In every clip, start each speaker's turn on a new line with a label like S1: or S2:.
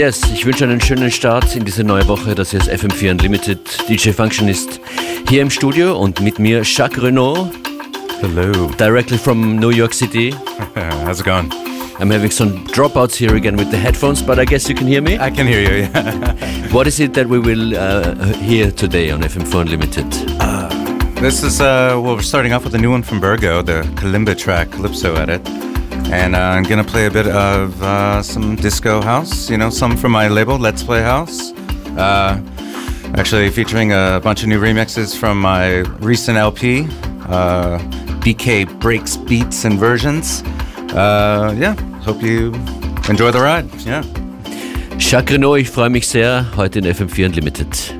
S1: Yes. Ich wünsche einen schönen Start in diese neue Woche. Das hier ist FM4 Unlimited. DJ Functionist hier im Studio und mit mir Jacques Renault.
S2: Hello.
S1: Directly from New York City.
S2: How's it going?
S1: I'm having some dropouts here again with the headphones, but I guess you can hear me.
S2: I can hear you. Yeah.
S1: what is it that we will uh, hear today on FM4 Unlimited?
S2: Uh, this is uh, well, we're starting off with a new one from Burgo, the Kalimba track, Calypso Edit. And uh, I'm gonna play a bit of uh, some disco house, you know, some from my label, Let's Play House. Uh, actually, featuring a bunch of new remixes from my recent LP, uh, BK Breaks Beats and Versions. Uh, yeah, hope you enjoy the ride. Yeah.
S1: Jacques ich freue mich sehr, heute in FM4 Unlimited.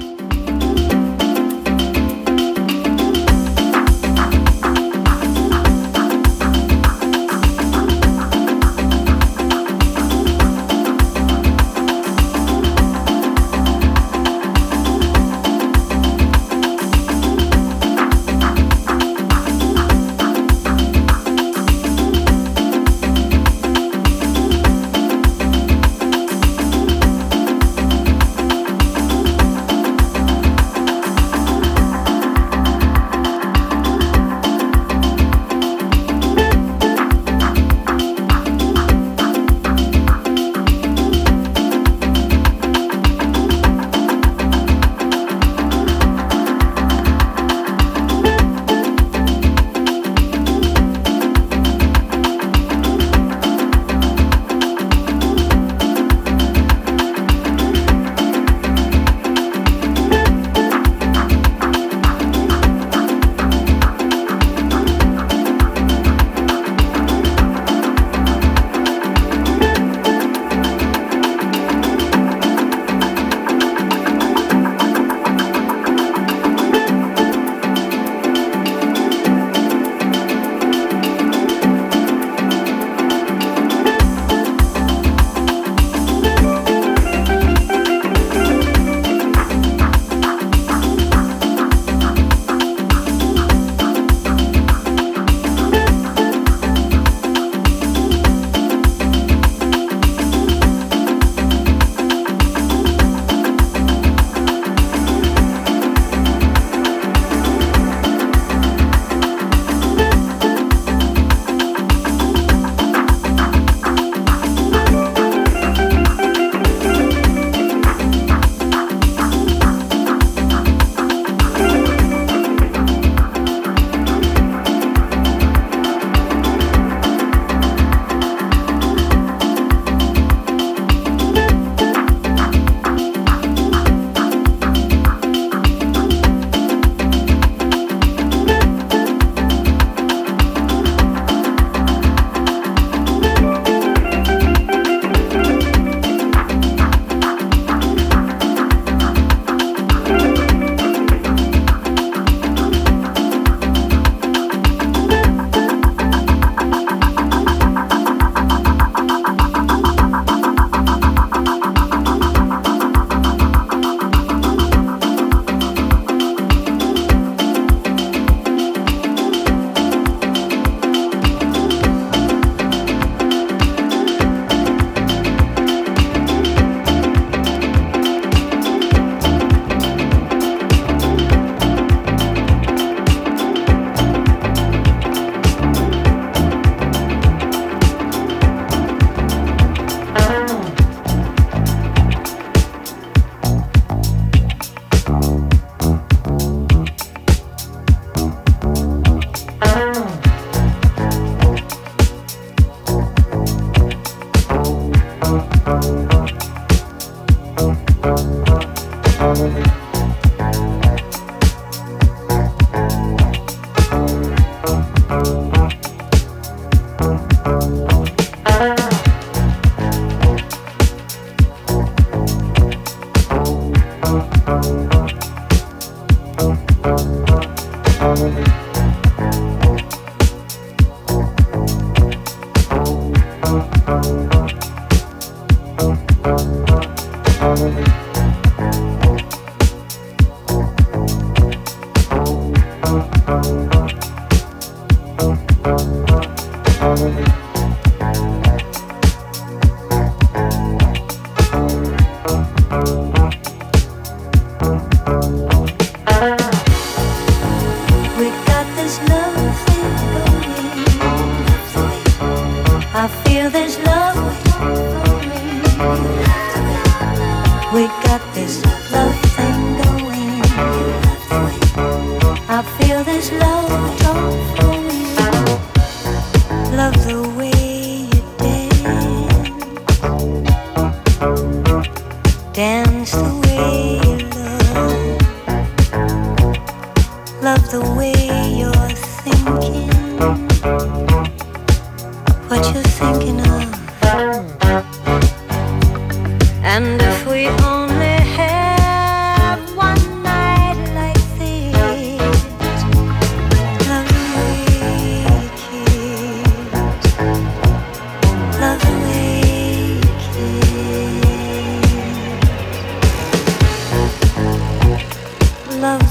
S1: Bye.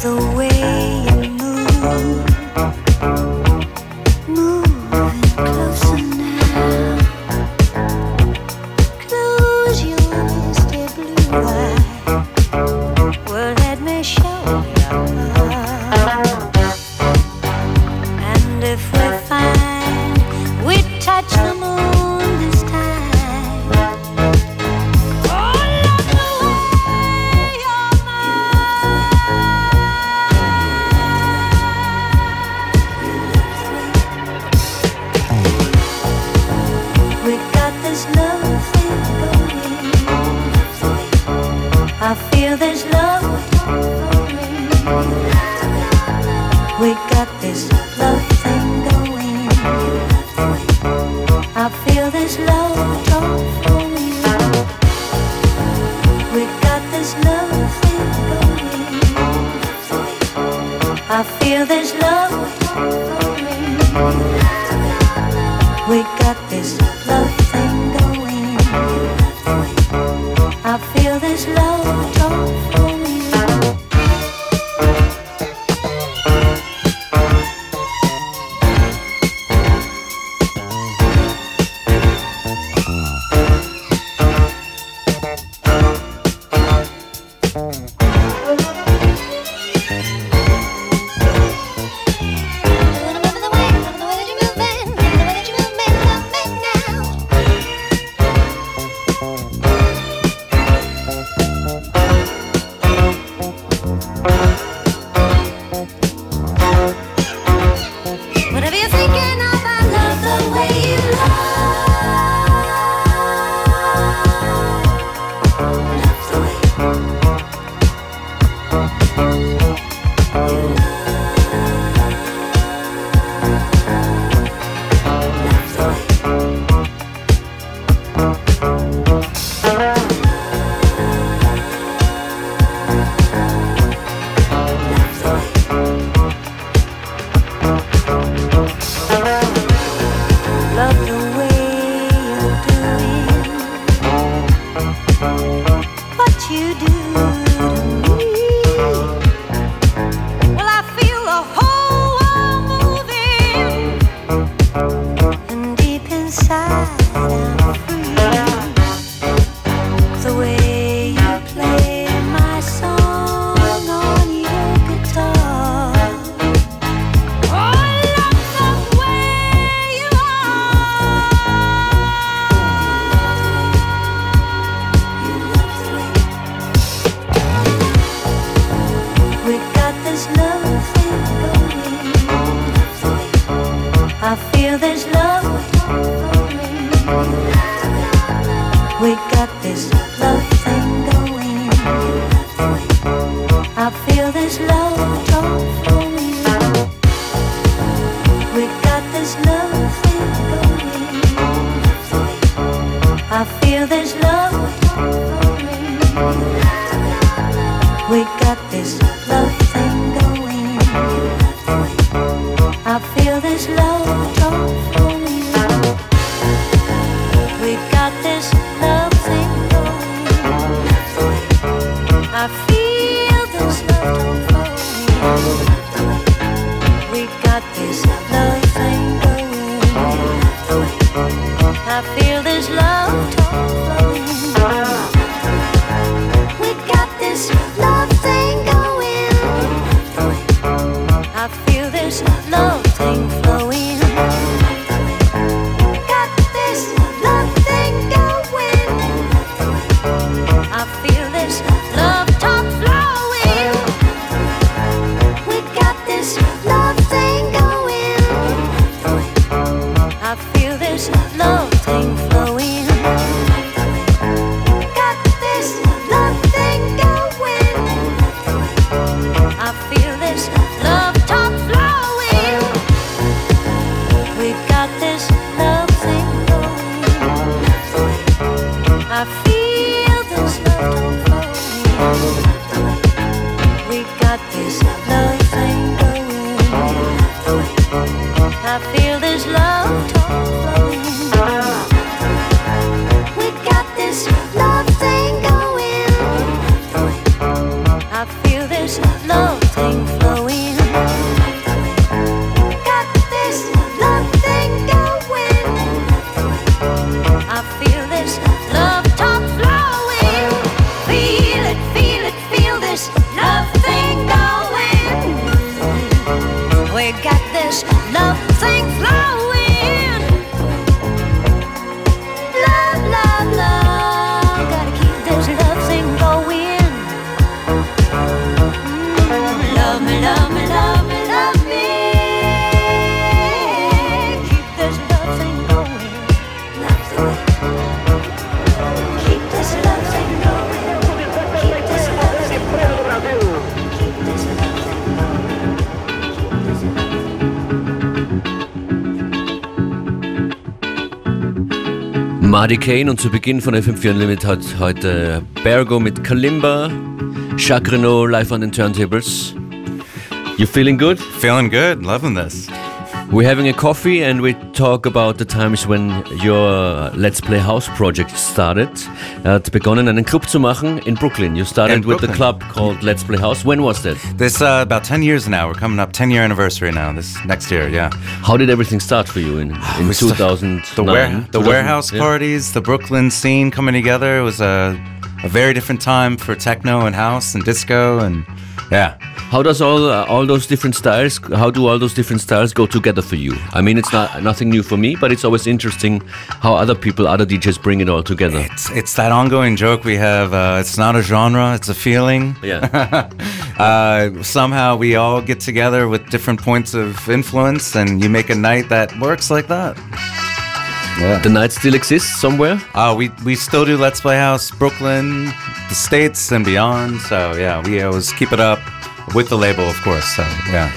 S1: the way This love drove for me. Marty Kane und zu Beginn von FM4 Unlimited hat heute Bergo mit Kalimba, Jacques Renault live on the turntables. You feeling good?
S2: Feeling good, loving this.
S1: We're having a coffee and we talk about the times when your Let's Play House project started. Er hat begonnen, einen Club zu machen in Brooklyn. You started
S2: In
S1: with the club called Let's Play House. When was that?
S2: This uh, about 10 years now. We're coming up 10 year anniversary now. This next year, yeah.
S1: How did everything start for you in, in
S2: We st-
S1: 2009?
S2: The, ware- the warehouse
S1: yeah.
S2: parties, the Brooklyn scene coming together. It was a, a very different time for techno and house and disco and yeah.
S1: How does all uh, all those different styles? How do all those different styles go together for you? I mean, it's not nothing new for me, but it's always interesting how other people, other DJs, bring it all together.
S2: It's it's that ongoing joke we have. Uh, it's not a genre; it's a feeling.
S1: Yeah.
S2: uh, somehow we all get together with different points of influence, and you make a night that works like that. Yeah.
S1: the night still exists somewhere.
S2: Uh, we we still do Let's Play House, Brooklyn, the states, and beyond. So yeah, we always keep it up with the label, of course. So yeah.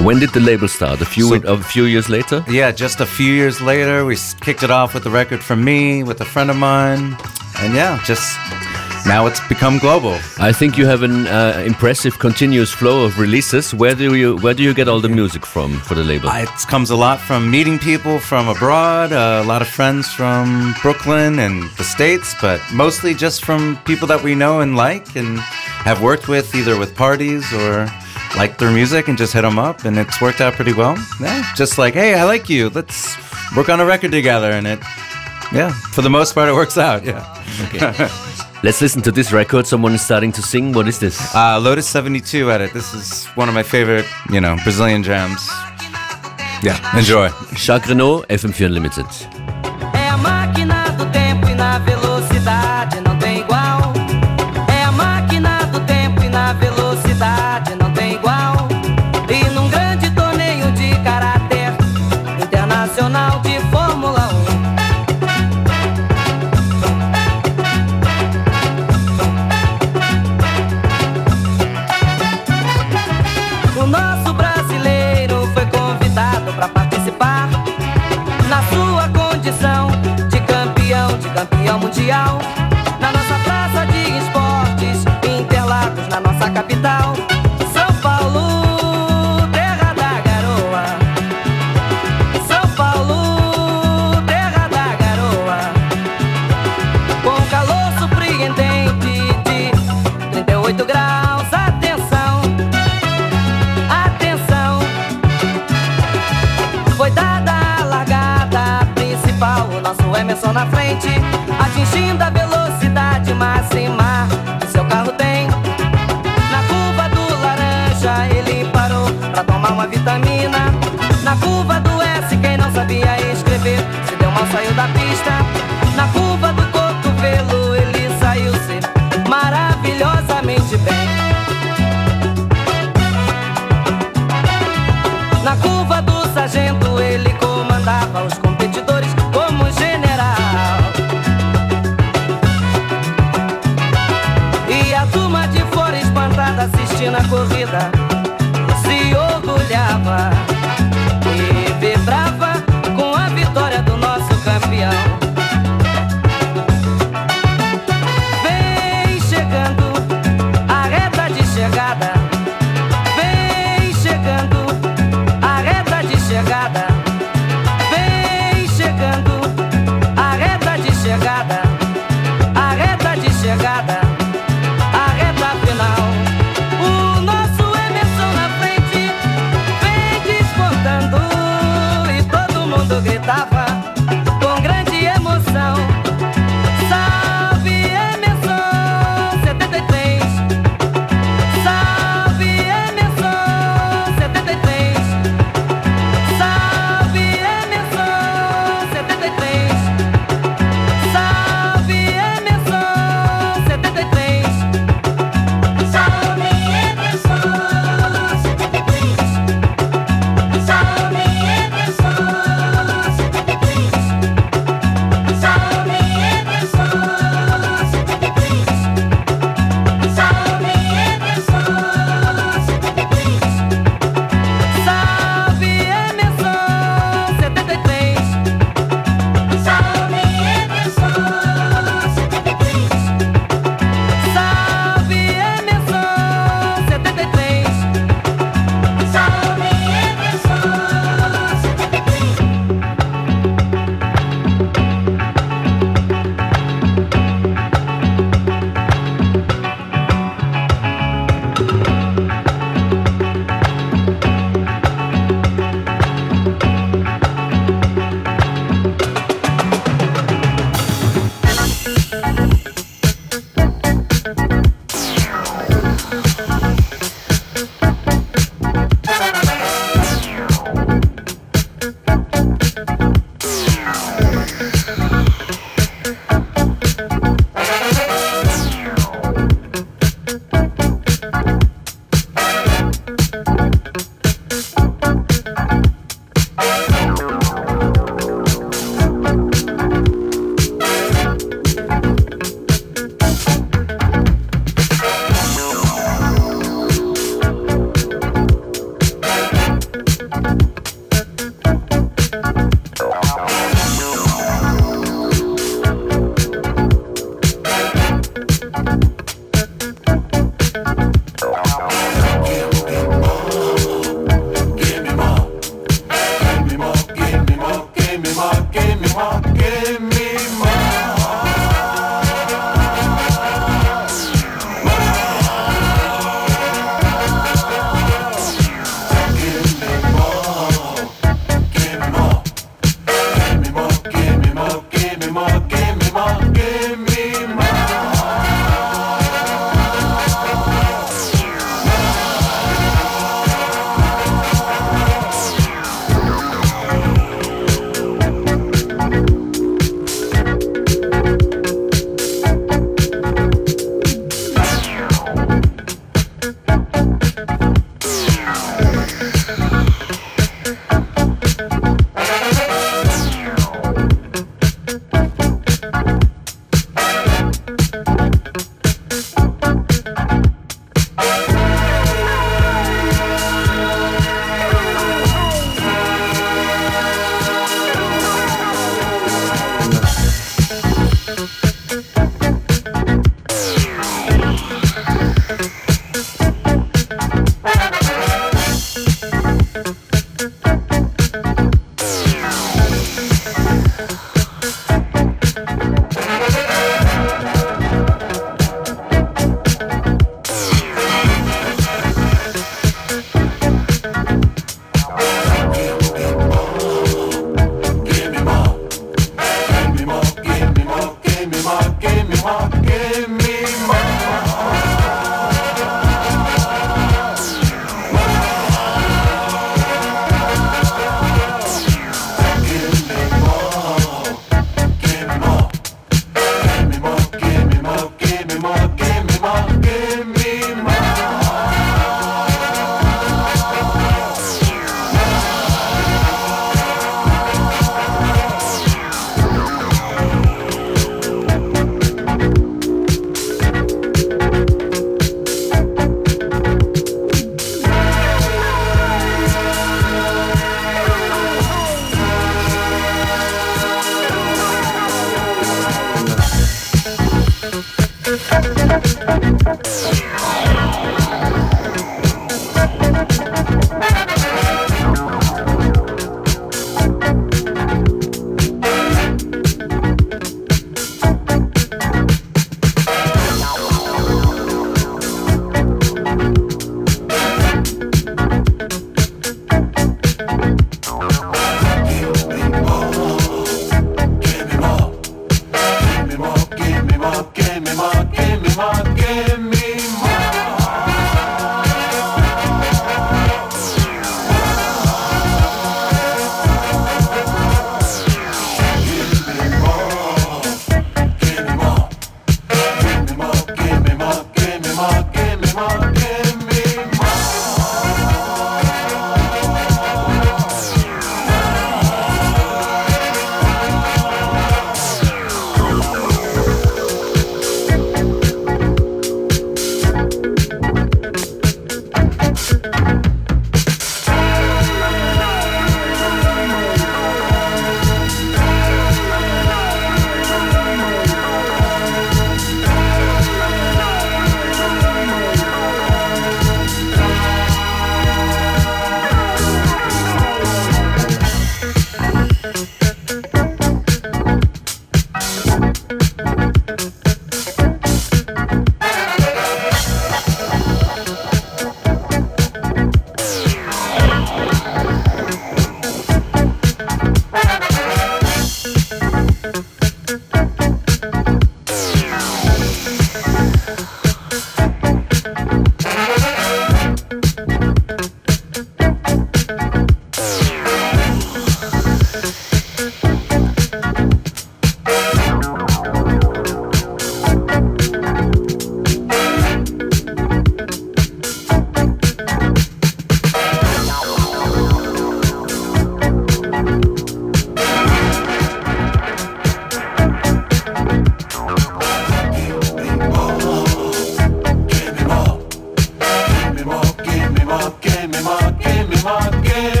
S1: When did the label start? A few
S2: So-
S1: a few years later.
S2: Yeah, just a few years later, we kicked it off with a record from me, with a friend of mine, and yeah, just now it's become global.
S1: I think you have an uh, impressive continuous flow of releases. Where do you where do you get all the music from for the label?
S2: Uh, It comes a lot from meeting people from abroad, uh, a lot of friends from Brooklyn and the States, but mostly just from people that we know and like and have worked with either with parties or like their music and just hit them up, and it's worked out pretty well. Yeah, just like, hey, I like you, let's work on a record together, and it, yeah, for the most part, it works out. Yeah.
S1: Let's listen to this record. Someone is starting to sing. What is this?
S2: Uh, Lotus 72 edit. This is one of my favorite, you know, Brazilian jams. Yeah, enjoy.
S1: Jacques Renault, FM4 Unlimited.
S3: É O nosso brasileiro foi convidado para participar na sua condição de campeão, de campeão mundial. Na nossa praça de esportes, Interlagos, na nossa capital, atingindo a velocidade máxima que seu carro tem. Na curva do laranja ele parou pra tomar uma vitamina. Na curva do S quem não sabia escrever se deu mal saiu da pista. Na curva do brava.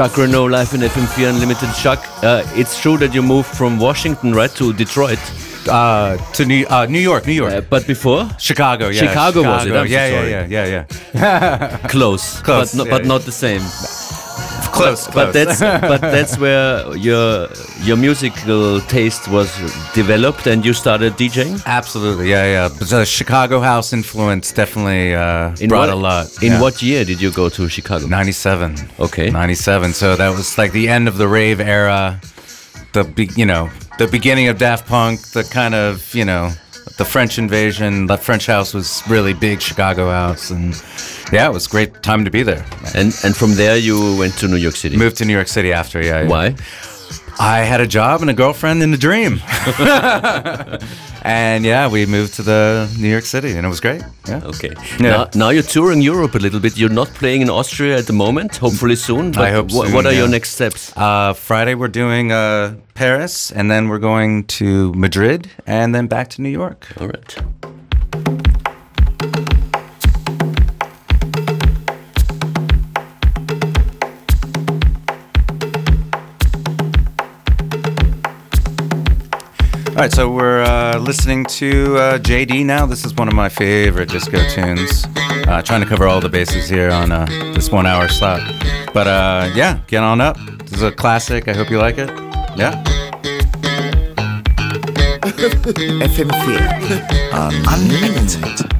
S1: Jacques Renault live in FM4 Unlimited. Jacques, uh, it's true that you moved from Washington, right, to Detroit?
S2: Uh, to New, uh, New York, New York. Uh,
S1: but before?
S2: Chicago, yeah.
S1: Chicago, Chicago was it? I'm
S2: yeah, so yeah, yeah, yeah,
S1: yeah, Close,
S2: Close,
S1: but, no,
S2: yeah,
S1: but
S2: yeah.
S1: not the same
S2: close,
S1: but, but that's but that's where your your musical taste was developed, and you started DJing.
S2: Absolutely, yeah, yeah. But the Chicago house influence definitely uh, brought
S1: what,
S2: a lot.
S1: In
S2: yeah.
S1: what year did you go to Chicago?
S2: Ninety-seven.
S1: Okay,
S2: ninety-seven. So that was like the end of the rave era. The be, you know the beginning of Daft Punk. The kind of you know the French invasion. The French house was really big Chicago house and yeah, it was a great time to be there.
S1: And and from there you went to New York City.
S2: Moved to New York City after, yeah.
S1: Why?
S2: I had a job and a girlfriend in a dream. and yeah, we moved to the New York City and it was great. Yeah.
S1: Okay. Yeah. Now, now, you're touring Europe a little bit. You're not playing in Austria at the moment, hopefully soon.
S2: I hope
S1: soon, What are yeah. your next steps?
S2: Uh, Friday we're doing uh, Paris and then we're going to Madrid and then back to New York.
S1: All right.
S2: Right, so we're uh, listening to uh, JD now. This is one of my favorite disco tunes. Uh, trying to cover all the bases here on uh, this one hour slot. But uh, yeah, get on up. This is a classic. I hope you like it. Yeah.
S4: FM4 Unlimited.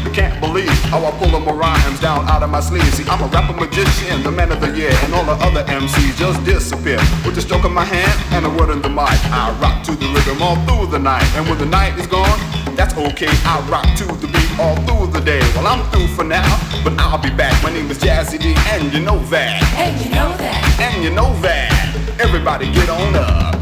S5: you can't believe how I pull them rhymes down out of my sleeve. See, I'm a rapper magician, the man of the year, and all the other MCs just disappear. With the stroke of my hand and a word in the mic, I rock to the rhythm all through the night, and when the night is gone, that's okay. I rock to the beat all through the day. Well, I'm through for now, but I'll be back. My name is Jazzy D, and you know that.
S6: And you know that.
S5: And you know that. Everybody get on up.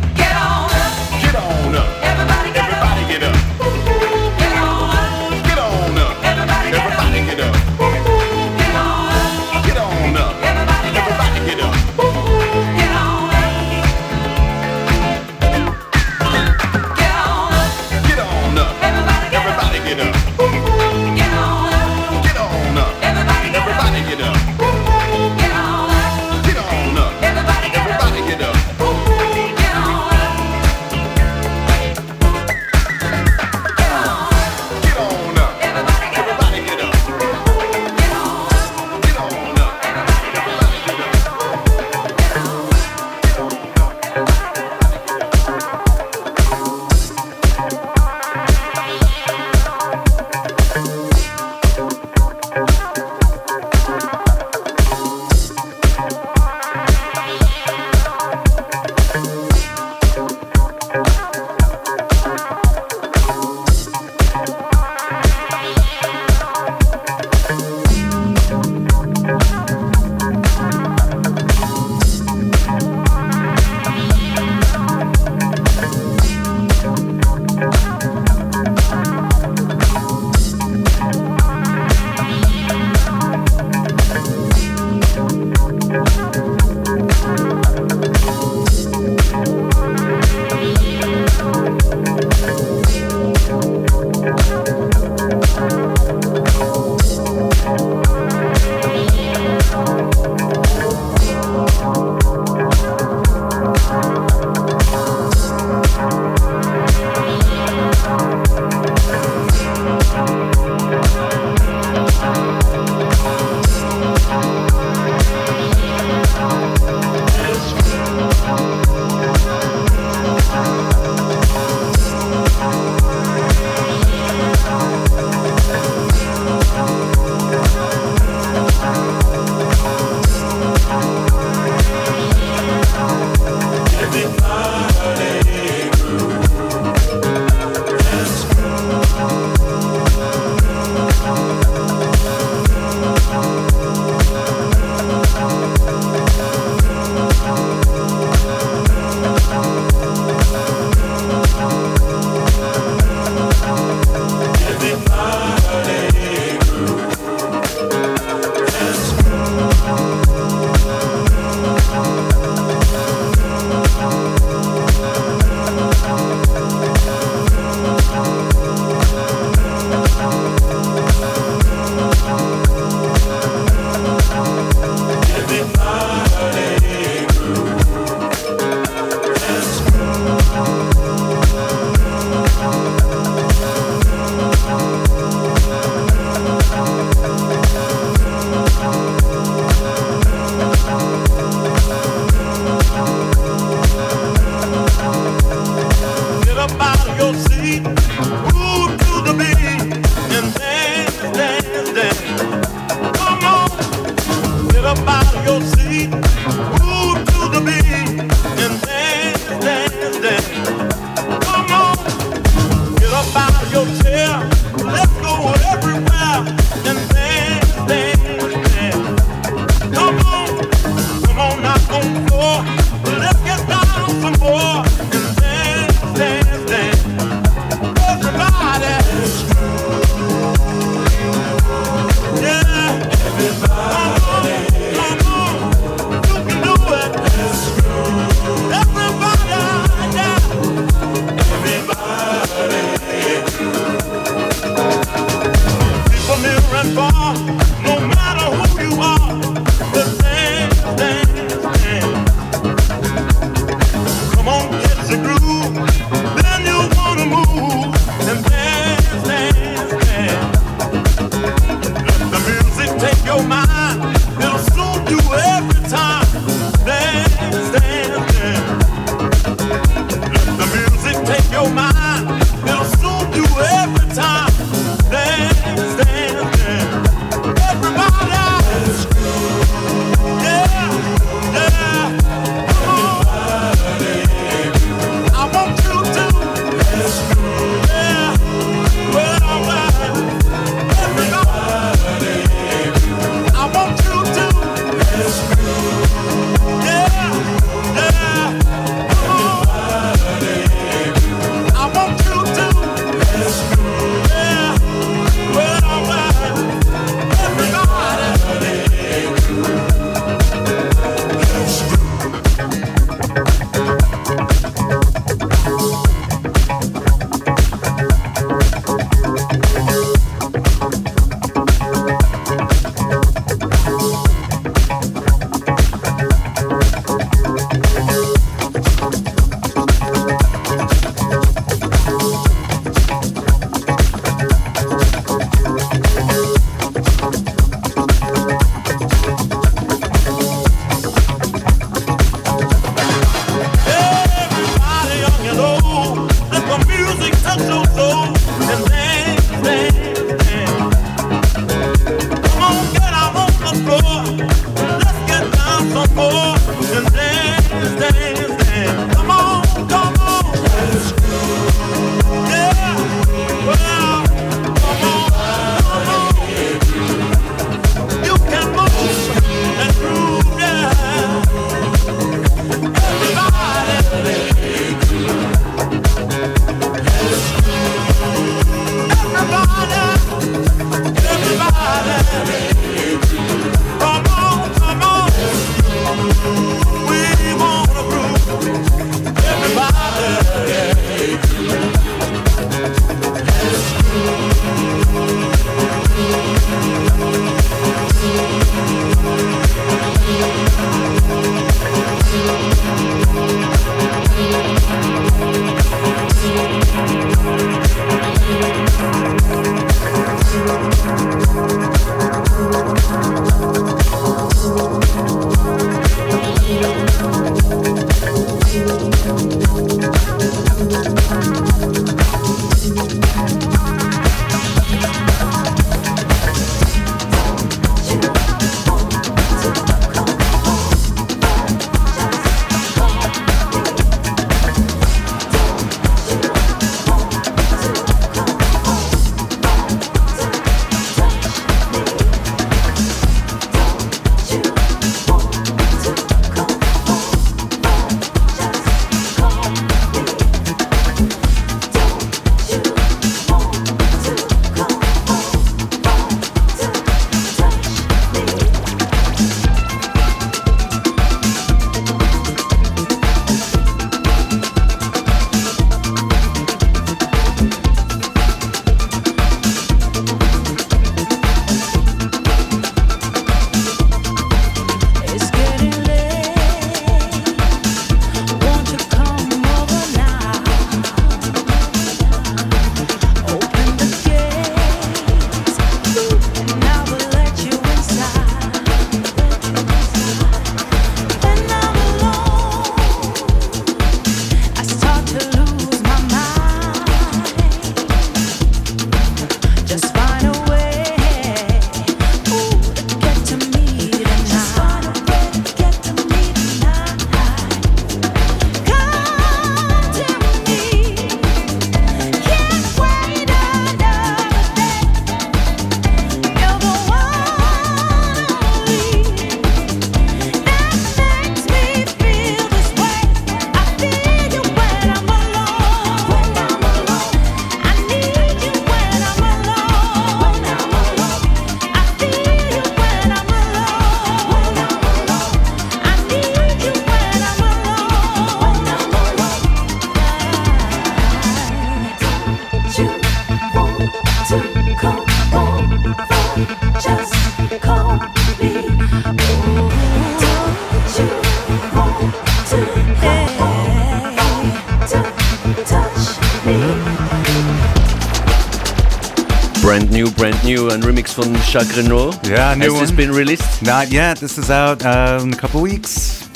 S1: Brand new, brand new, ein Remix von Jacques Renault.
S7: Yeah, new
S1: Has this been released?
S7: Not yet. This is out uh, in a couple weeks.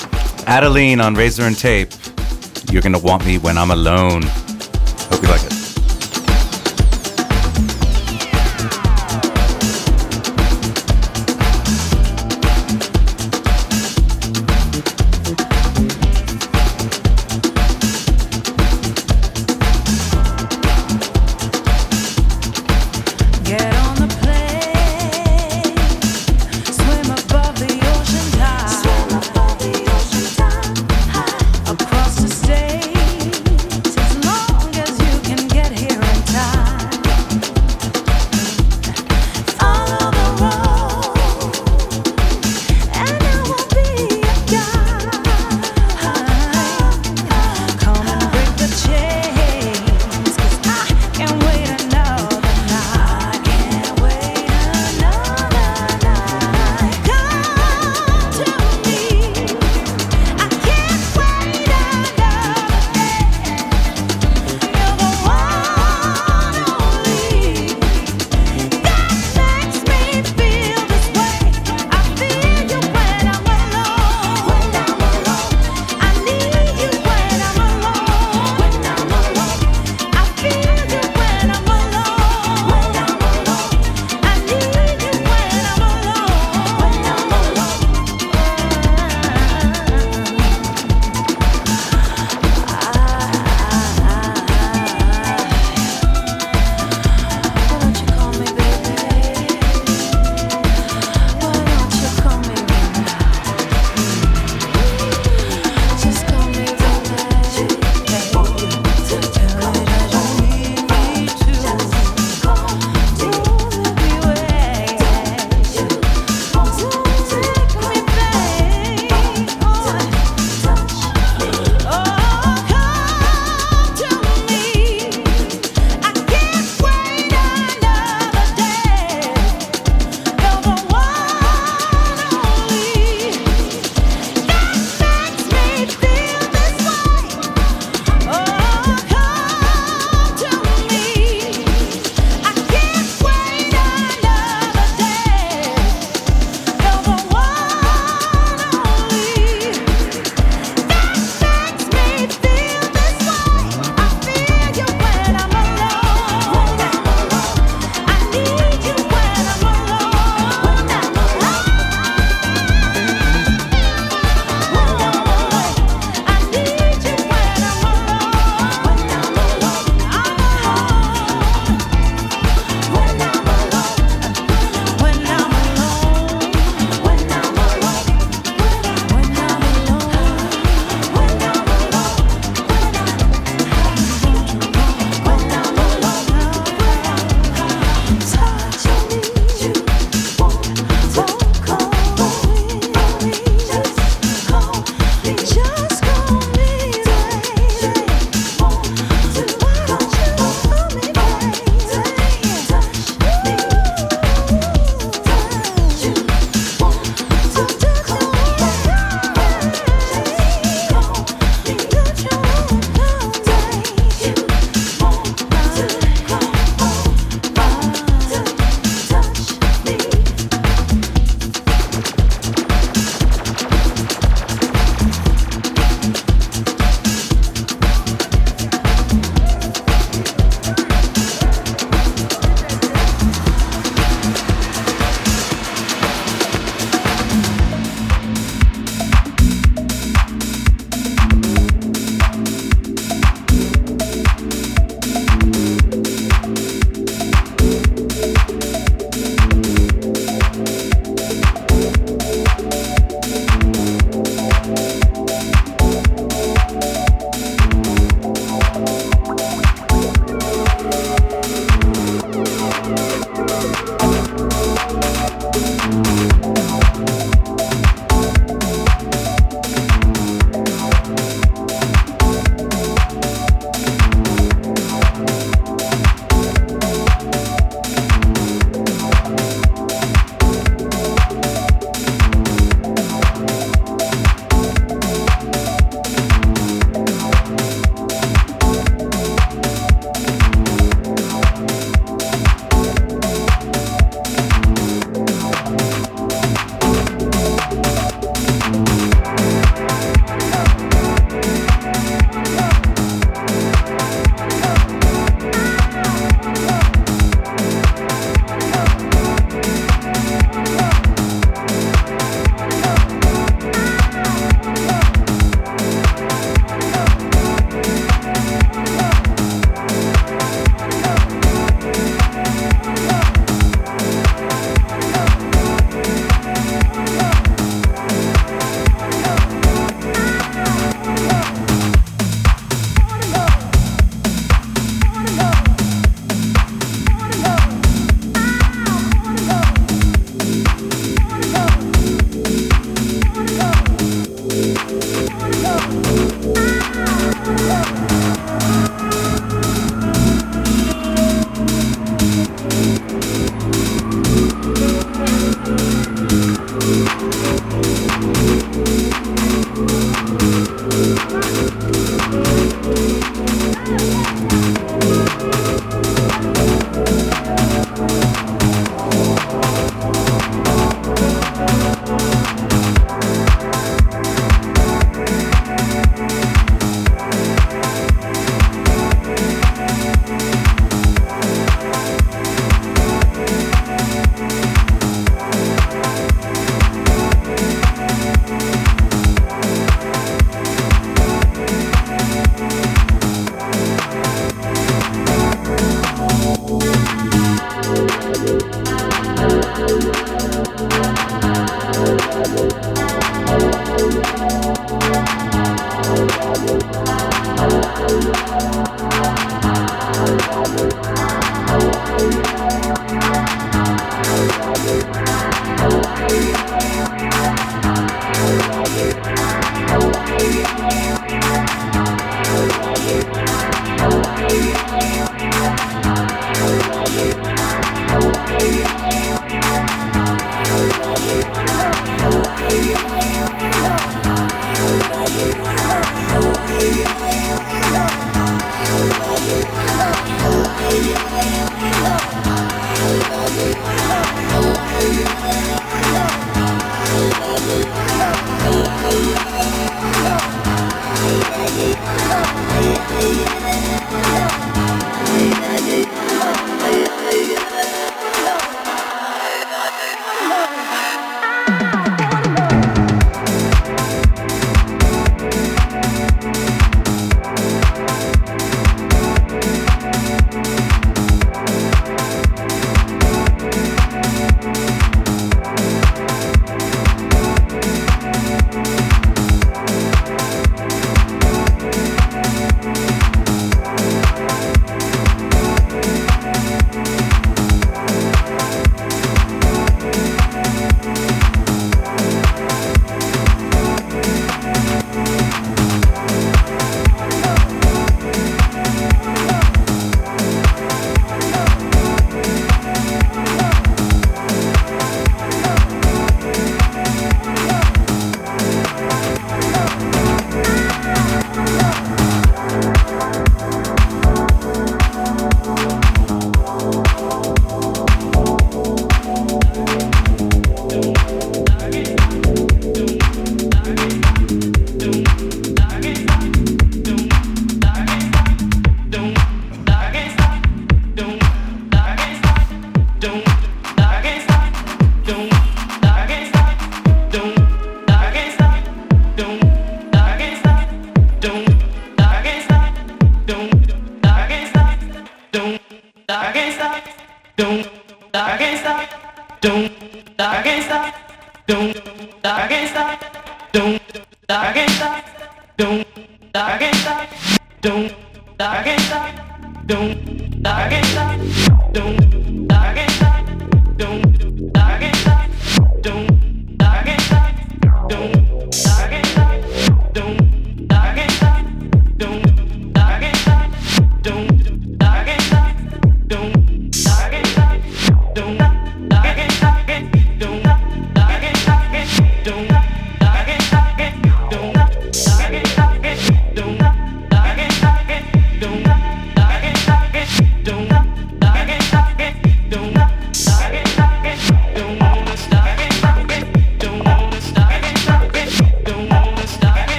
S7: Adeline on Razor and Tape. You're gonna want me when I'm alone. Hope you like it.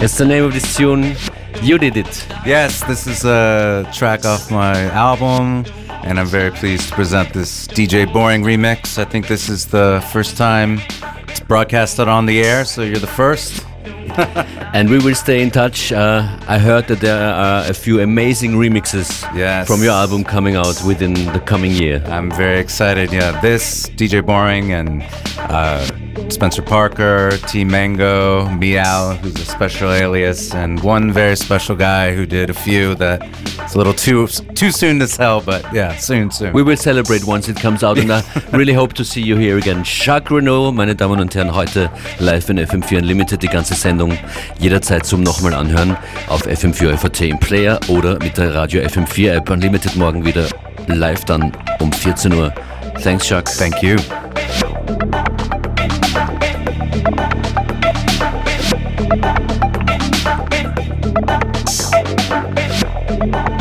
S1: It's the name of this tune. You did it.
S2: Yes, this is a track off my album, and I'm very pleased to present this DJ Boring remix. I think this is the first time it's broadcasted on the air, so you're the first.
S1: and we will stay in touch. Uh, I heard that there are a few amazing remixes
S2: Yes.
S1: from your album coming out within the coming year.
S2: I'm very excited. Yeah, this DJ Boring and uh, Spencer Parker, T Mango, Meow, who's a special alias, and one very special guy who did a few that it's a little too too soon to tell, but yeah, soon, soon.
S1: We will celebrate once it comes out, and I really hope to see you here again. Jacques Renault, meine Damen und Herren, heute live in FM4 Unlimited, die ganze Sendung jederzeit zum nochmal anhören auf FM4 FAT im Player oder mit der Radio FM4 App Unlimited morgen wieder live dann um 14 Uhr. Thanks, Jacques.
S2: Thank you.
S6: Thank you.